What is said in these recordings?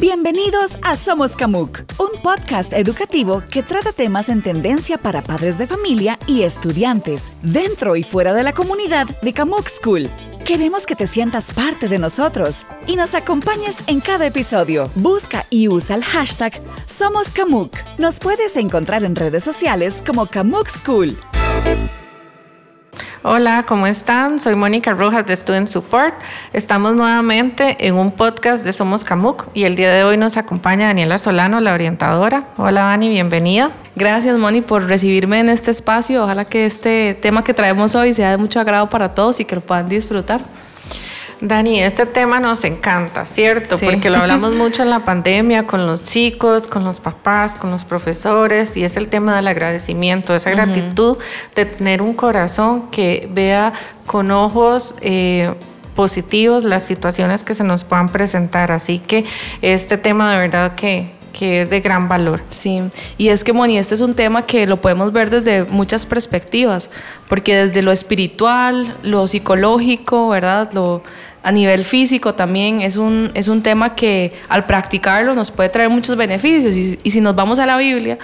Bienvenidos a Somos Camuc, un podcast educativo que trata temas en tendencia para padres de familia y estudiantes, dentro y fuera de la comunidad de Camuc School. Queremos que te sientas parte de nosotros y nos acompañes en cada episodio. Busca y usa el hashtag Somos Camuc. Nos puedes encontrar en redes sociales como Camuc School. Hola, ¿cómo están? Soy Mónica Rojas de Student Support. Estamos nuevamente en un podcast de Somos Camuc y el día de hoy nos acompaña Daniela Solano, la orientadora. Hola Dani, bienvenida. Gracias Moni por recibirme en este espacio. Ojalá que este tema que traemos hoy sea de mucho agrado para todos y que lo puedan disfrutar. Dani, este tema nos encanta, ¿cierto? Porque lo hablamos mucho en la pandemia con los chicos, con los papás, con los profesores, y es el tema del agradecimiento, esa gratitud de tener un corazón que vea con ojos... Eh, positivos las situaciones que se nos puedan presentar. Así que este tema de verdad que, que es de gran valor. Sí, y es que Moni, este es un tema que lo podemos ver desde muchas perspectivas, porque desde lo espiritual, lo psicológico, ¿verdad? Lo, a nivel físico también es un, es un tema que al practicarlo nos puede traer muchos beneficios. Y, y si nos vamos a la Biblia,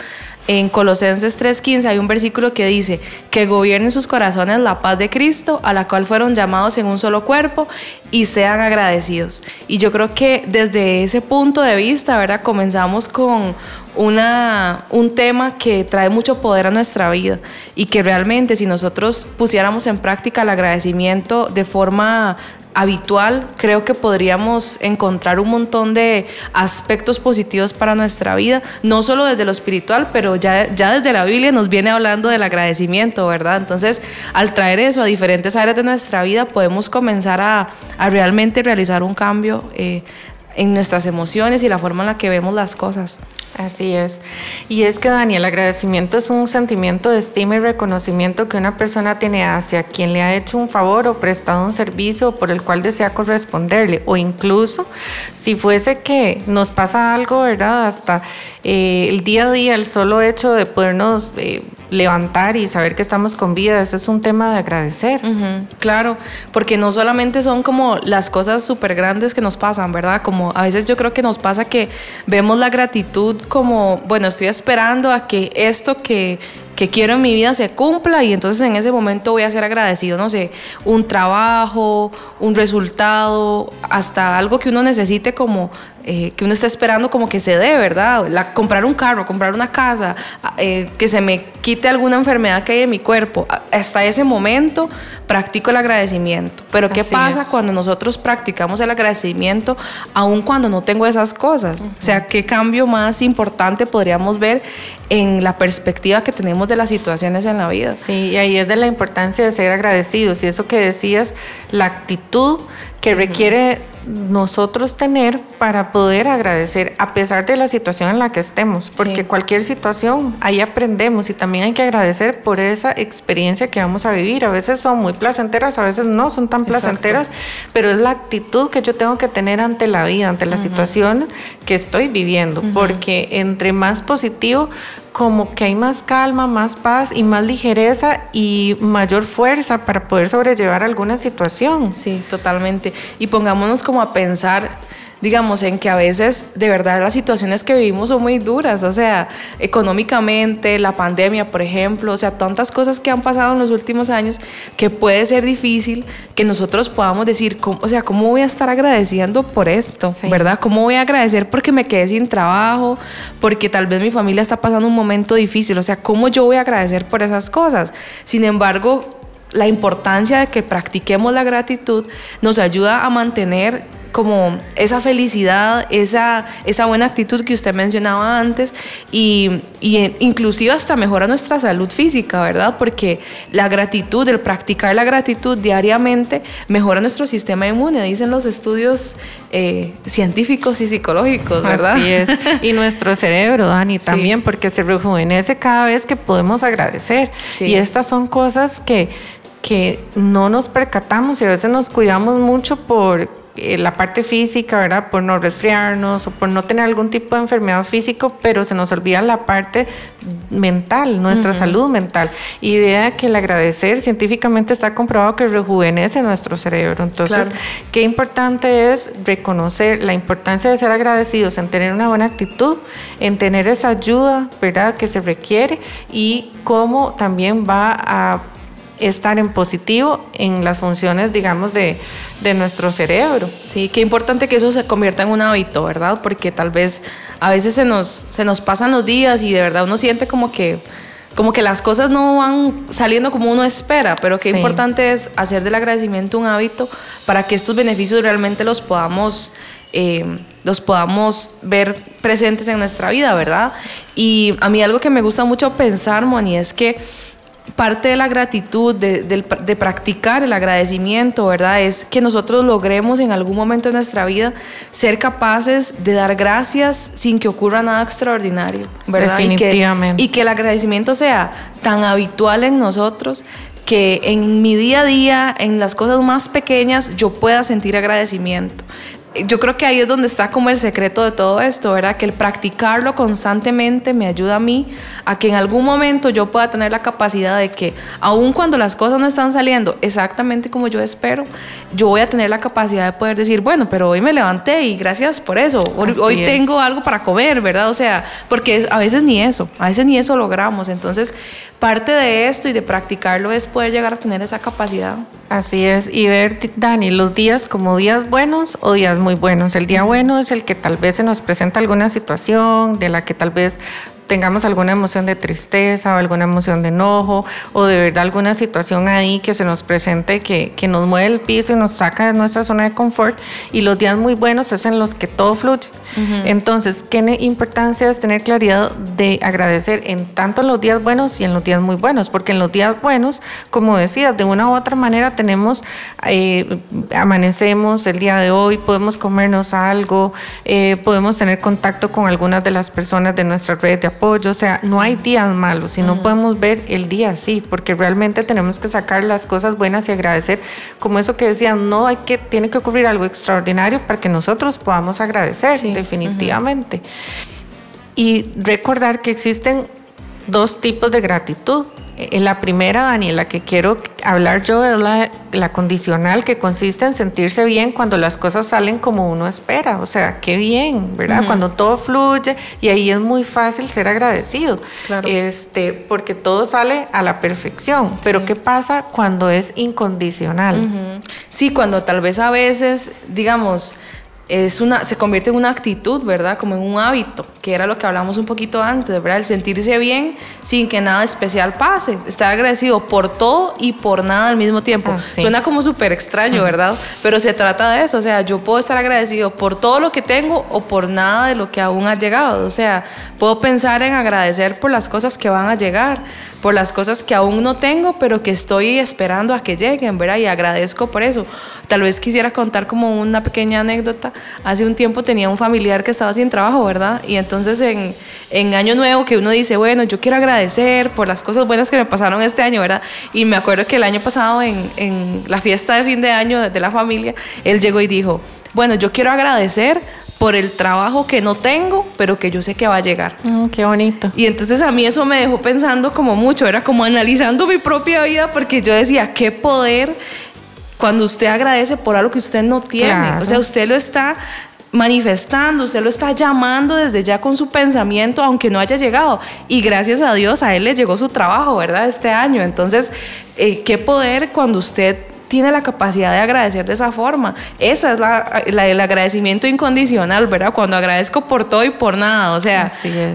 en Colosenses 3:15 hay un versículo que dice, que gobiernen sus corazones la paz de Cristo, a la cual fueron llamados en un solo cuerpo, y sean agradecidos. Y yo creo que desde ese punto de vista, ¿verdad? Comenzamos con una, un tema que trae mucho poder a nuestra vida y que realmente si nosotros pusiéramos en práctica el agradecimiento de forma habitual, creo que podríamos encontrar un montón de aspectos positivos para nuestra vida, no solo desde lo espiritual, pero ya, ya desde la Biblia nos viene hablando del agradecimiento, ¿verdad? Entonces, al traer eso a diferentes áreas de nuestra vida, podemos comenzar a, realmente realizar un cambio eh, en nuestras emociones y la forma en la que vemos las cosas. Así es. Y es que, Dani, el agradecimiento es un sentimiento de estima y reconocimiento que una persona tiene hacia quien le ha hecho un favor o prestado un servicio por el cual desea corresponderle. O incluso, si fuese que nos pasa algo, ¿verdad? Hasta eh, el día a día, el solo hecho de podernos... Eh, levantar y saber que estamos con vida, ese es un tema de agradecer. claro, porque no solamente son como las cosas súper grandes que nos pasan, ¿verdad? Como a veces yo creo que nos pasa que vemos la gratitud como, bueno, estoy esperando a que esto que que quiero en mi vida se cumpla y entonces en ese momento voy a ser agradecido, no sé, un trabajo, un resultado, hasta algo que uno necesite como eh, que uno está esperando como que se dé, ¿verdad? La, comprar un carro, comprar una casa, eh, que se me quite alguna enfermedad que hay en mi cuerpo. Hasta ese momento practico el agradecimiento. Pero ¿qué pasa cuando nosotros practicamos el agradecimiento aun cuando no tengo esas cosas? O sea, ¿qué cambio más importante podríamos ver en la perspectiva que tenemos de las situaciones en la vida? Sí, y ahí es de la importancia de ser agradecidos. Y eso que decías, la actitud que requiere nosotros tener para poder agradecer a pesar de la situación en la que estemos, porque cualquier situación ahí aprendemos y también hay que agradecer por esa experiencia que vamos a vivir. A veces son muy placenteras, a veces no son tan placenteras, pero es la actitud que yo tengo que tener ante la vida, ante las situaciones que estoy viviendo, porque entre más positivo, como que hay más calma, más paz y más ligereza y mayor fuerza para poder sobrellevar alguna situación. Sí, totalmente. Y pongámonos como a pensar digamos, en que a veces de verdad las situaciones que vivimos son muy duras, o sea, económicamente, la pandemia, por ejemplo, o sea, tantas cosas que han pasado en los últimos años que puede ser difícil que nosotros podamos decir, o sea, ¿cómo voy a estar agradeciendo por esto? ¿Verdad? ¿Cómo voy a agradecer porque me quedé sin trabajo, porque tal vez mi familia está pasando un momento difícil? O sea, ¿cómo yo voy a agradecer por esas cosas? Sin embargo, la importancia de que practiquemos la gratitud nos ayuda a mantener como esa felicidad, esa, esa buena actitud que usted mencionaba antes y, y, inclusive hasta mejora nuestra salud física, ¿verdad? Porque la gratitud, el practicar la gratitud diariamente mejora nuestro sistema inmune, dicen los estudios eh, científicos y psicológicos, ¿verdad? Así es. Y nuestro cerebro, Dani, también, porque se rejuvenece cada vez que podemos agradecer. Y estas son cosas que que no nos percatamos y a veces nos cuidamos mucho por eh, la parte física, ¿verdad? Por no resfriarnos o por no tener algún tipo de enfermedad físico, pero se nos olvida la parte mental, nuestra salud mental. Y idea que el agradecer científicamente está comprobado que rejuvenece nuestro cerebro. Entonces, qué importante es reconocer la importancia de ser agradecidos en tener una buena actitud, en tener esa ayuda, ¿verdad? Que se requiere y cómo también va a estar en positivo en las funciones, digamos, de, de, nuestro cerebro. Sí, qué importante que eso se convierta en un hábito, ¿verdad? Porque tal vez a veces se nos, se nos pasan los días y de verdad uno siente como que, como que las cosas no van saliendo como uno espera, pero qué importante es hacer del agradecimiento un hábito para que estos beneficios realmente los podamos... Eh, los podamos ver presentes en nuestra vida, ¿verdad? Y a mí algo que me gusta mucho pensar, Moni, es que parte de la gratitud, de, practicar el agradecimiento, ¿verdad? Es que nosotros logremos en algún momento de nuestra vida ser capaces de dar gracias sin que ocurra nada extraordinario, ¿verdad? Definitivamente. Y que, y que el agradecimiento sea tan habitual en nosotros que en mi día a día, en las cosas más pequeñas, yo pueda sentir agradecimiento yo creo que ahí es donde está como el secreto de todo esto, ¿verdad? Que el practicarlo constantemente me ayuda a mí a que en algún momento yo pueda tener la capacidad de que, aun cuando las cosas no están saliendo exactamente como yo espero, yo voy a tener la capacidad de poder decir, bueno, pero hoy me levanté y gracias por eso, hoy, tengo algo para comer, ¿verdad? O sea, porque a veces ni eso, a veces ni eso logramos. Entonces, parte de esto y de practicarlo es poder llegar a tener esa capacidad. Así es, y ver, Dani, los días como días buenos o días muy buenos. El día bueno es el que tal vez se nos presenta alguna situación de la que tal vez tengamos alguna emoción de tristeza o alguna emoción de enojo o de verdad alguna situación ahí que se nos presente que, que nos mueve el piso y nos saca de nuestra zona de confort y los días muy buenos es en los que todo fluye. Entonces, ¿qué importancia es tener claridad de agradecer en tanto en los días buenos y en los días muy buenos? Porque en los días buenos, como decías, de una u otra manera tenemos, eh, amanecemos el día de hoy, podemos comernos algo, eh, podemos tener contacto con algunas de las personas de nuestra red de apoyo o sea, no hay días malos, si no podemos ver el día así, porque realmente tenemos que sacar las cosas buenas y agradecer, como eso que decían, no hay que, tiene que ocurrir algo extraordinario para que nosotros podamos agradecer, definitivamente. Y recordar que existen dos tipos de gratitud. En la primera, Daniela, que quiero hablar yo es la, condicional, que consiste en sentirse bien cuando las cosas salen como uno espera. O sea, qué bien, ¿verdad? Cuando todo fluye y ahí es muy fácil ser agradecido. Este, porque todo sale a la perfección. Pero ¿qué pasa cuando es incondicional? Sí, cuando tal vez a veces, digamos, es una, se convierte en una actitud, ¿verdad? Como en un hábito, que era lo que hablamos un poquito antes, ¿verdad? El sentirse bien sin que nada especial pase, estar agradecido por todo y por nada al mismo tiempo. Ah, Suena como súper extraño, ¿verdad? Pero se trata de eso, o sea, yo puedo estar agradecido por todo lo que tengo o por nada de lo que aún ha llegado, o sea, puedo pensar en agradecer por las cosas que van a llegar por las cosas que aún no tengo, pero que estoy esperando a que lleguen, ¿verdad? Y agradezco por eso. Tal vez quisiera contar como una pequeña anécdota. Hace un tiempo tenía un familiar que estaba sin trabajo, ¿verdad? Y entonces en, en Año Nuevo que uno dice, bueno, yo quiero agradecer por las cosas buenas que me pasaron este año, ¿verdad? Y me acuerdo que el año pasado en, en la fiesta de fin de año de la familia, él llegó y dijo, bueno, yo quiero agradecer por el trabajo que no tengo, pero que yo sé que va a llegar. Mm, qué bonito. Y entonces a mí eso me dejó pensando como mucho, era como analizando mi propia vida, porque yo decía, qué poder cuando usted agradece por algo que usted no tiene. O sea, usted lo está manifestando, usted lo está llamando desde ya con su pensamiento, aunque no haya llegado. Y gracias a Dios a él le llegó su trabajo, ¿verdad? Este año. Entonces, eh, qué poder cuando usted tiene la capacidad de agradecer de esa forma. Esa es la, el agradecimiento incondicional, ¿verdad? Cuando agradezco por todo y por nada. O sea,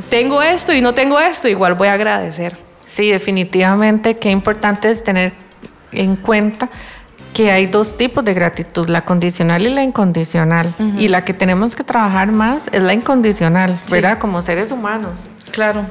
tengo esto y no tengo esto, igual voy a agradecer. Sí, definitivamente, qué importante es tener en cuenta que hay dos tipos de gratitud, la condicional y la incondicional. Y la que tenemos que trabajar más es la incondicional, ¿verdad? Como seres humanos. Claro.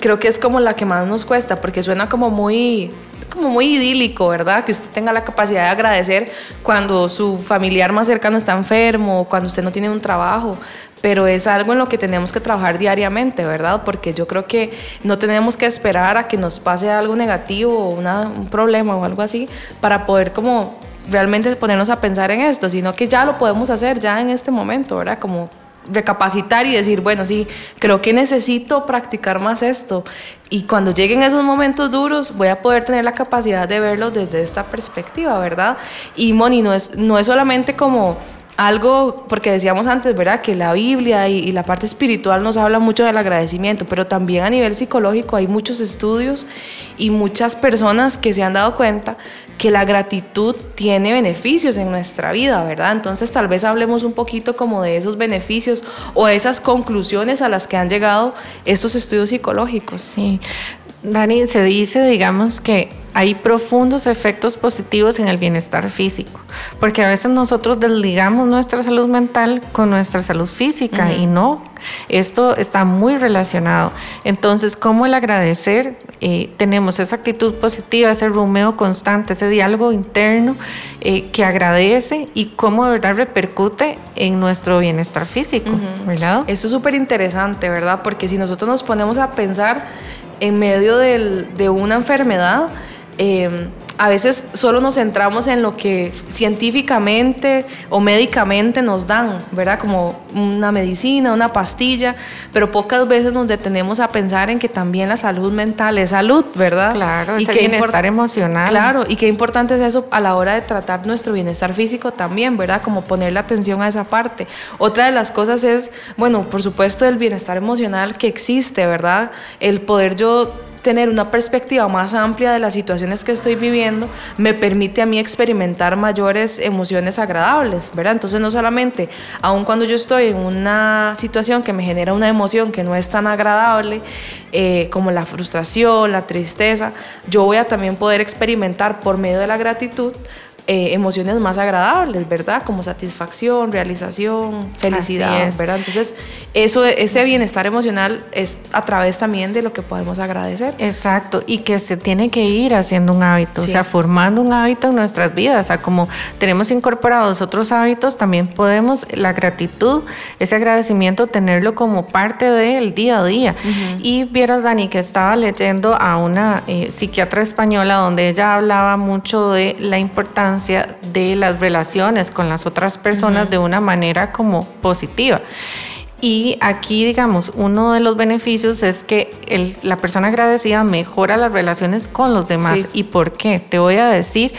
Creo que es como la que más nos cuesta, porque suena como muy como muy idílico, ¿verdad? Que usted tenga la capacidad de agradecer cuando su familiar más cercano está enfermo, cuando usted no tiene un trabajo, pero es algo en lo que tenemos que trabajar diariamente, ¿verdad? Porque yo creo que no tenemos que esperar a que nos pase algo negativo o un problema o algo así para poder como realmente ponernos a pensar en esto, sino que ya lo podemos hacer ya en este momento, ¿verdad? Como recapacitar y decir, bueno, sí, creo que necesito practicar más esto. Y cuando lleguen esos momentos duros, voy a poder tener la capacidad de verlo desde esta perspectiva, ¿verdad? Y Moni, no es, no es solamente como algo, porque decíamos antes, ¿verdad? Que la Biblia y, la parte espiritual nos habla mucho del agradecimiento, pero también a nivel psicológico hay muchos estudios y muchas personas que se han dado cuenta que la gratitud tiene beneficios en nuestra vida, ¿verdad? Entonces tal vez hablemos un poquito como de esos beneficios o esas conclusiones a las que han llegado estos estudios psicológicos. Sí, Dani, se dice, digamos, que hay profundos efectos positivos en el bienestar físico, porque a veces nosotros desligamos nuestra salud mental con nuestra salud física y no, esto está muy relacionado. Entonces, ¿cómo el agradecer? Eh, tenemos esa actitud positiva, ese rumeo constante, ese diálogo interno eh, que agradece y cómo de verdad repercute en nuestro bienestar físico, ¿verdad? Eso es súper interesante, ¿verdad? Porque si nosotros nos ponemos a pensar en medio de una enfermedad, eh, a veces solo nos centramos en lo que científicamente o médicamente nos dan, ¿verdad? Como una medicina, una pastilla, pero pocas veces nos detenemos a pensar en que también la salud mental es salud, ¿verdad? Claro, y que bienestar emocional. Claro, y qué importante es eso a la hora de tratar nuestro bienestar físico también, ¿verdad? Como ponerle atención a esa parte. Otra de las cosas es, bueno, por supuesto, el bienestar emocional que existe, ¿verdad? El poder yo tener una perspectiva más amplia de las situaciones que estoy viviendo me permite a mí experimentar mayores emociones agradables, ¿verdad? Entonces no solamente, aun cuando yo estoy en una situación que me genera una emoción que no es tan agradable, eh, como la frustración, la tristeza, yo voy a también poder experimentar por medio de la gratitud eh, emociones más agradables, ¿verdad? Como satisfacción, realización, felicidad, ¿verdad? Entonces, eso, ese bienestar emocional es a través también de lo que podemos agradecer. Exacto, y que se tiene que ir haciendo un hábito, o sea, formando un hábito en nuestras vidas, o sea, como tenemos incorporados otros hábitos, también podemos la gratitud, ese agradecimiento, tenerlo como parte del día a día. Y vieras, Dani, que estaba leyendo a una eh, psiquiatra española donde ella hablaba mucho de la importancia de las relaciones con las otras personas de una manera como positiva. Y aquí, digamos, uno de los beneficios es que la persona agradecida mejora las relaciones con los demás. ¿Y por qué? Te voy a decir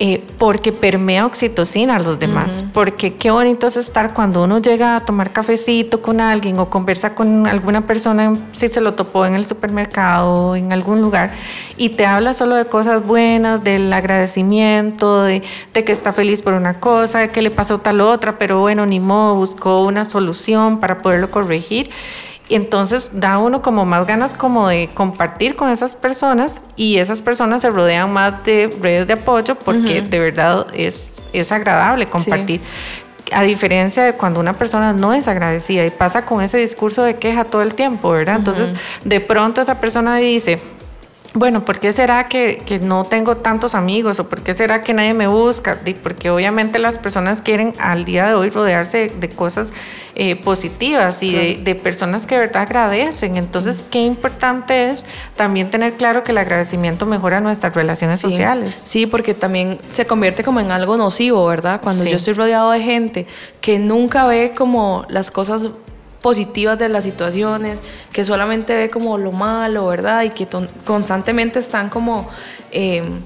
eh, porque permea oxitocina a los demás. Porque qué bonito es estar cuando uno llega a tomar cafecito con alguien o conversa con alguna persona, si se lo topó en el supermercado o en algún lugar, y te habla solo de cosas buenas, del agradecimiento, de, de que está feliz por una cosa, de que le pasó tal otra, pero bueno, ni modo, buscó una solución para poderlo corregir. Y entonces da uno como más ganas como de compartir con esas personas y esas personas se rodean más de redes de apoyo porque de verdad es, es agradable compartir. A diferencia de cuando una persona no es agradecida y pasa con ese discurso de queja todo el tiempo, ¿verdad? Entonces, de pronto esa persona dice, bueno, ¿por qué será que, no tengo tantos amigos o por qué será que nadie me busca? Porque obviamente las personas quieren al día de hoy rodearse de, cosas eh, positivas y de, personas que de verdad agradecen. Entonces, qué importante es también tener claro que el agradecimiento mejora nuestras relaciones sociales. Sí, porque también se convierte como en algo nocivo, ¿verdad? Cuando yo estoy rodeado de gente que nunca ve como las cosas positivas de las situaciones, que solamente ve como lo malo, ¿verdad? Y que constantemente están como, em,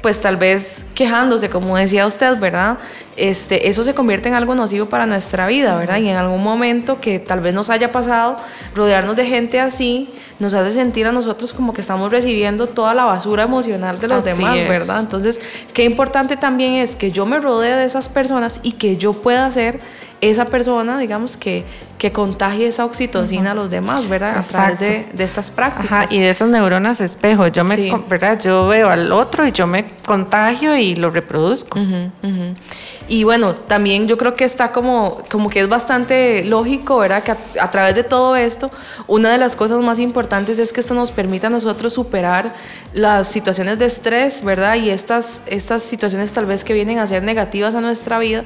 pues tal vez quejándose, como decía usted, ¿verdad? Este, eso se convierte en algo nocivo para nuestra vida, ¿verdad? Y en algún momento que tal vez nos haya pasado, rodearnos de gente así nos hace sentir a nosotros como que estamos recibiendo toda la basura emocional de los demás, ¿verdad? Entonces, qué importante también es que yo me rodee de esas personas y que yo pueda ser esa persona, digamos, que, que contagie esa oxitocina a los demás, ¿verdad? A través de, de, estas prácticas. Ajá, y de esas neuronas espejo. Yo me, ¿verdad? Yo veo al otro y yo me contagio y lo reproduzco. Y bueno, también yo creo que está como, como que es bastante lógico, ¿verdad? Que a, través de todo esto, una de las cosas más importantes es que esto nos permita a nosotros superar las situaciones de estrés, ¿verdad? Y estas, estas situaciones tal vez que vienen a ser negativas a nuestra vida,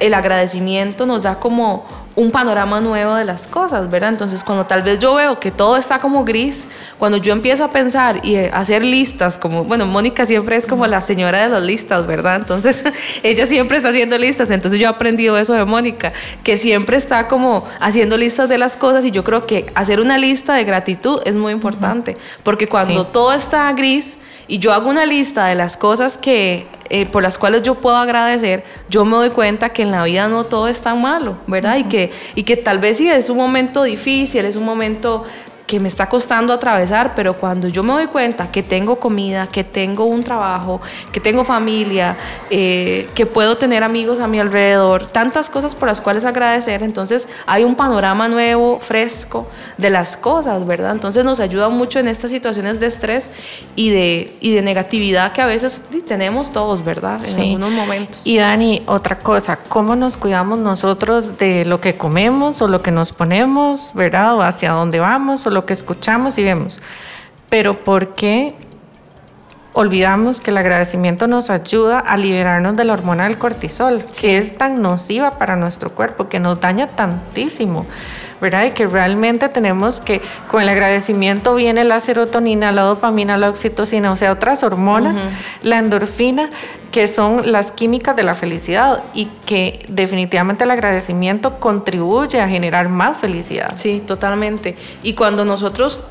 el agradecimiento nos da como un panorama nuevo de las cosas, ¿verdad? Entonces, cuando tal vez yo veo que todo está como gris, cuando yo empiezo a pensar y hacer listas, como, bueno, Mónica siempre es como la señora de las listas, ¿verdad? Entonces, ella siempre está haciendo listas, entonces yo he aprendido eso de Mónica, que siempre está como haciendo listas de las cosas y yo creo que hacer una lista de gratitud es muy importante, porque cuando todo está gris y yo hago una lista de las cosas que eh, por las cuales yo puedo agradecer, yo me doy cuenta que en la vida no todo es tan malo, ¿verdad? y, que, y que tal vez sí es un momento difícil, es un momento que me está costando atravesar, pero cuando yo me doy cuenta que tengo comida, que tengo un trabajo, que tengo familia, eh, que puedo tener amigos a mi alrededor, tantas cosas por las cuales agradecer, entonces hay un panorama nuevo, fresco de las cosas, ¿verdad? Entonces nos ayuda mucho en estas situaciones de estrés y de, y de negatividad que a veces tenemos todos, ¿verdad? En algunos momentos. Y Dani, otra cosa, ¿cómo nos cuidamos nosotros de lo que comemos o lo que nos ponemos, ¿verdad? O hacia dónde vamos o lo que escuchamos y vemos. Pero ¿por qué olvidamos que el agradecimiento nos ayuda a liberarnos de la hormona del cortisol, que es tan nociva para nuestro cuerpo, que nos daña tantísimo? ¿verdad? Y que realmente tenemos que, con el agradecimiento viene la serotonina, la dopamina, la oxitocina, o sea, otras hormonas, la endorfina, que son las químicas de la felicidad y que definitivamente el agradecimiento contribuye a generar más felicidad. Sí, totalmente. Y cuando nosotros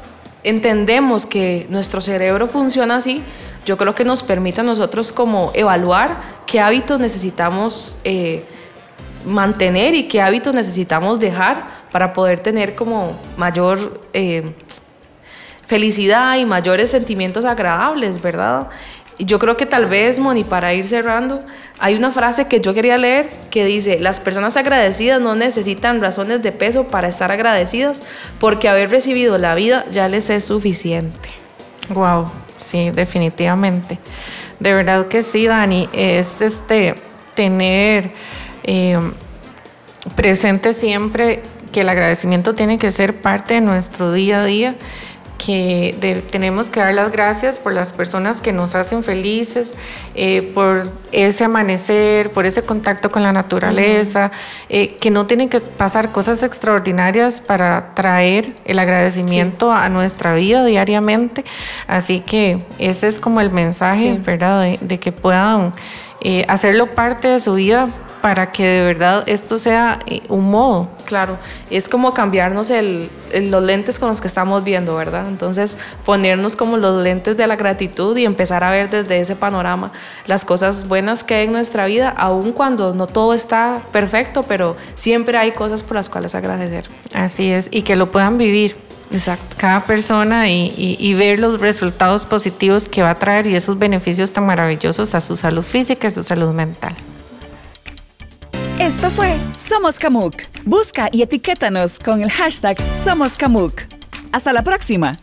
entendemos que nuestro cerebro funciona así, yo creo que nos permite a nosotros como evaluar qué hábitos necesitamos eh, mantener y qué hábitos necesitamos dejar para poder tener como mayor eh, felicidad y mayores sentimientos agradables, ¿verdad? Y yo creo que tal vez, Moni, para ir cerrando, hay una frase que yo quería leer que dice, las personas agradecidas no necesitan razones de peso para estar agradecidas porque haber recibido la vida ya les es suficiente. Wow, sí, definitivamente. De verdad que sí, Dani, es este, tener eh, presente siempre que el agradecimiento tiene que ser parte de nuestro día a día que tenemos que dar las gracias por las personas que nos hacen felices, eh, por ese amanecer, por ese contacto con la naturaleza, eh, que no tienen que pasar cosas extraordinarias para traer el agradecimiento a nuestra vida diariamente. Así que ese es como el mensaje, ¿verdad? De, que puedan eh, hacerlo parte de su vida para que de verdad esto sea eh, un modo. Claro, es como cambiarnos el, los lentes con los que estamos viendo, ¿verdad? Entonces ponernos como los lentes de la gratitud y empezar a ver desde ese panorama las cosas buenas que hay en nuestra vida, aun cuando no todo está perfecto, pero siempre hay cosas por las cuales agradecer. Así es, y que lo puedan vivir. Exacto. Cada persona y, y ver los resultados positivos que va a traer y esos beneficios tan maravillosos a su salud física y a su salud mental. Esto fue Somos Camuc. Busca y etiquétanos con el hashtag Somos Camuc. Hasta la próxima.